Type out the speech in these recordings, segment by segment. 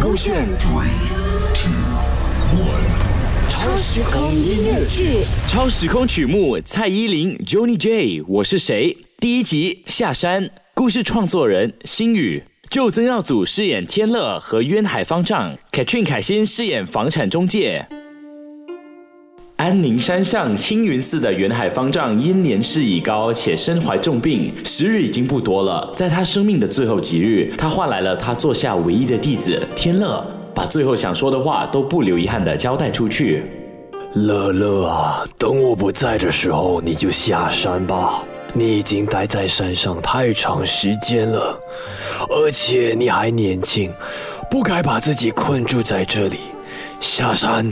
勾选 three two one 超时空音乐剧。超时空曲目蔡依林 Johnny J，我是谁？第一集下山，故事创作人星宇，就曾耀祖饰演天乐和渊海方丈，Katrin 凯欣饰演房产中介。安宁山上青云寺的元海方丈因年事已高且身怀重病，时日已经不多了。在他生命的最后几日，他换来了他座下唯一的弟子天乐，把最后想说的话都不留遗憾地交代出去。乐乐啊，等我不在的时候，你就下山吧。你已经待在山上太长时间了，而且你还年轻，不该把自己困住在这里。下山，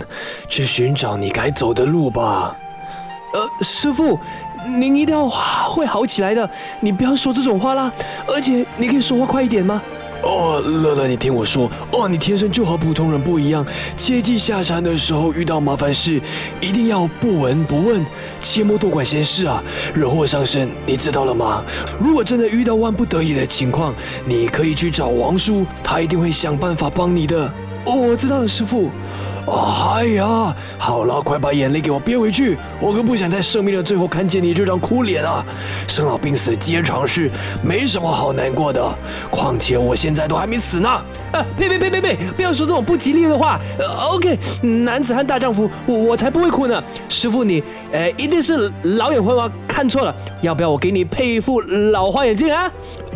去寻找你该走的路吧。呃，师傅，您一定要会好起来的，你不要说这种话啦。而且，你可以说话快一点吗？哦，乐乐，你听我说，哦，你天生就和普通人不一样，切记下山的时候遇到麻烦事，一定要不闻不问，切莫多管闲事啊，惹祸上身，你知道了吗？如果真的遇到万不得已的情况，你可以去找王叔，他一定会想办法帮你的。哦，我知道了，师傅。哎呀，好了，快把眼泪给我憋回去，我可不想在生命的最后看见你这张哭脸啊！生老病死皆常事，没什么好难过的。况且我现在都还没死呢。啊，呸呸呸呸呸！不要说这种不吉利的话。OK，男子汉大丈夫，我我才不会哭呢。师傅你，呃，一定是老眼昏花看错了。要不要我给你配一副老花眼镜啊？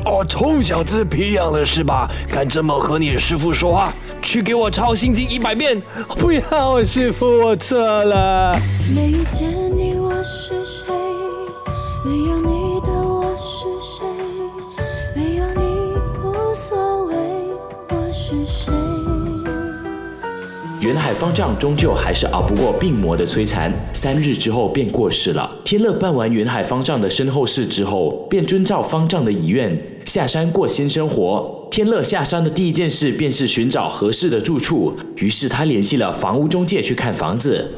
哦，臭小子，皮痒了是吧？敢这么和你师傅说话？去给我抄心经一百遍！不要，师傅，我错了。没遇见你，我是谁？没有你的我是谁？没有你无所谓，我是谁？元海方丈终究还是熬不过病魔的摧残，三日之后便过世了。天乐办完元海方丈的身后事之后，便遵照方丈的遗愿下山过新生活。天乐下山的第一件事便是寻找合适的住处，于是他联系了房屋中介去看房子。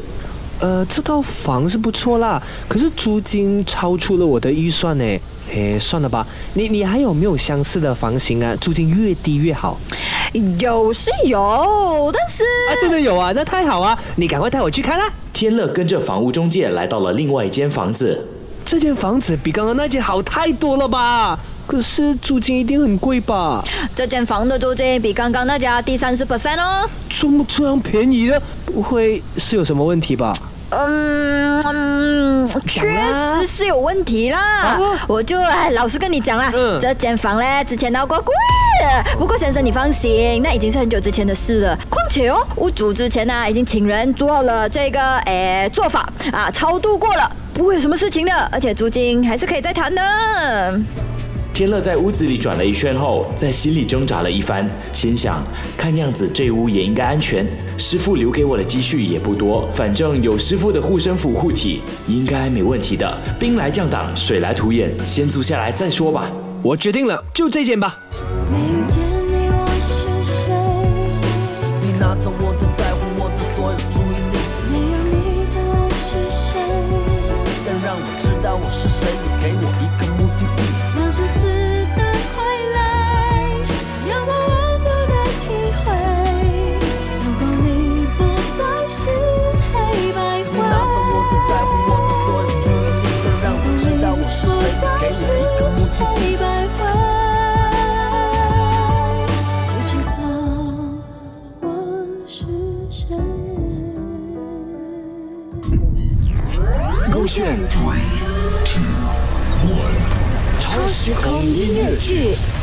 呃，这套房是不错啦，可是租金超出了我的预算呢。哎，算了吧，你你还有没有相似的房型啊？租金越低越好。有是有，但是啊，真的有啊，那太好啊！你赶快带我去看啦。天乐跟着房屋中介来到了另外一间房子，这间房子比刚刚那间好太多了吧？可是租金一定很贵吧？这间房的租金比刚刚那家低三十 percent 哦。怎么这样便宜的？不会是有什么问题吧？嗯，确实是有问题啦。我就老实跟你讲啦，这间房嘞之前闹过鬼。不过先生你放心，那已经是很久之前的事了。况且哦，屋主之前呢已经请人做了这个诶做法啊，超度过了，不会有什么事情的。而且租金还是可以再谈的。天乐在屋子里转了一圈后，在心里挣扎了一番，心想：看样子这屋也应该安全。师傅留给我的积蓄也不多，反正有师傅的护身符护体，应该没问题的。兵来将挡，水来土掩，先租下来再说吧。我决定了，就这件吧。没遇见你，我是谁？你拿走我的勾选 three two one 超时空音乐剧。